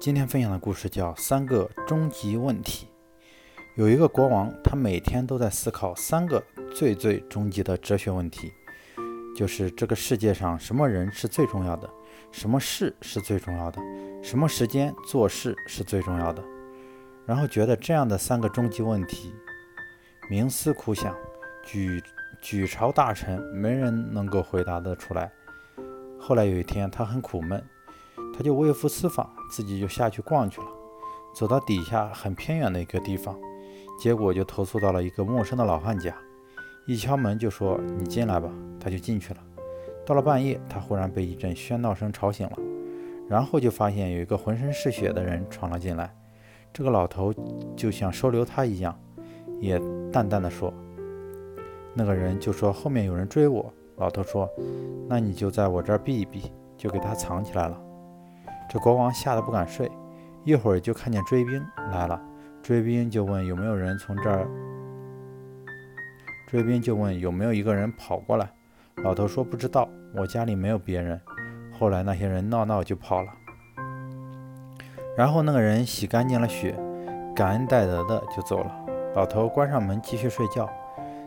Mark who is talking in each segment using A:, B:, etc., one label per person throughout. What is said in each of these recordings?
A: 今天分享的故事叫《三个终极问题》。有一个国王，他每天都在思考三个最最终极的哲学问题，就是这个世界上什么人是最重要的，什么事是最重要的，什么时间做事是最重要的。然后觉得这样的三个终极问题，冥思苦想，举举朝大臣，没人能够回答得出来。后来有一天，他很苦闷。他就微服私访，自己就下去逛去了。走到底下很偏远的一个地方，结果就投诉到了一个陌生的老汉家。一敲门就说：“你进来吧。”他就进去了。到了半夜，他忽然被一阵喧闹声吵醒了，然后就发现有一个浑身是血的人闯了进来。这个老头就像收留他一样，也淡淡的说：“那个人就说后面有人追我。”老头说：“那你就在我这儿避一避。”就给他藏起来了。这国王吓得不敢睡，一会儿就看见追兵来了。追兵就问有没有人从这儿。追兵就问有没有一个人跑过来。老头说不知道，我家里没有别人。后来那些人闹闹就跑了。然后那个人洗干净了血，感恩戴德的就走了。老头关上门继续睡觉。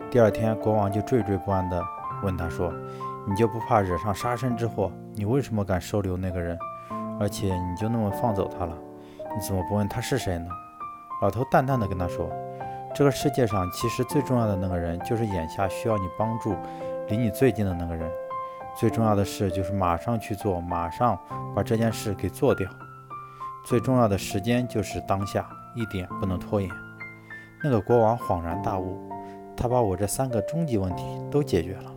A: 第二天，国王就惴惴不安的问他说：“你就不怕惹上杀身之祸？你为什么敢收留那个人？”而且你就那么放走他了，你怎么不问他是谁呢？老头淡淡的跟他说：“这个世界上其实最重要的那个人，就是眼下需要你帮助、离你最近的那个人。最重要的事就是马上去做，马上把这件事给做掉。最重要的时间就是当下，一点不能拖延。”那个国王恍然大悟，他把我这三个终极问题都解决了。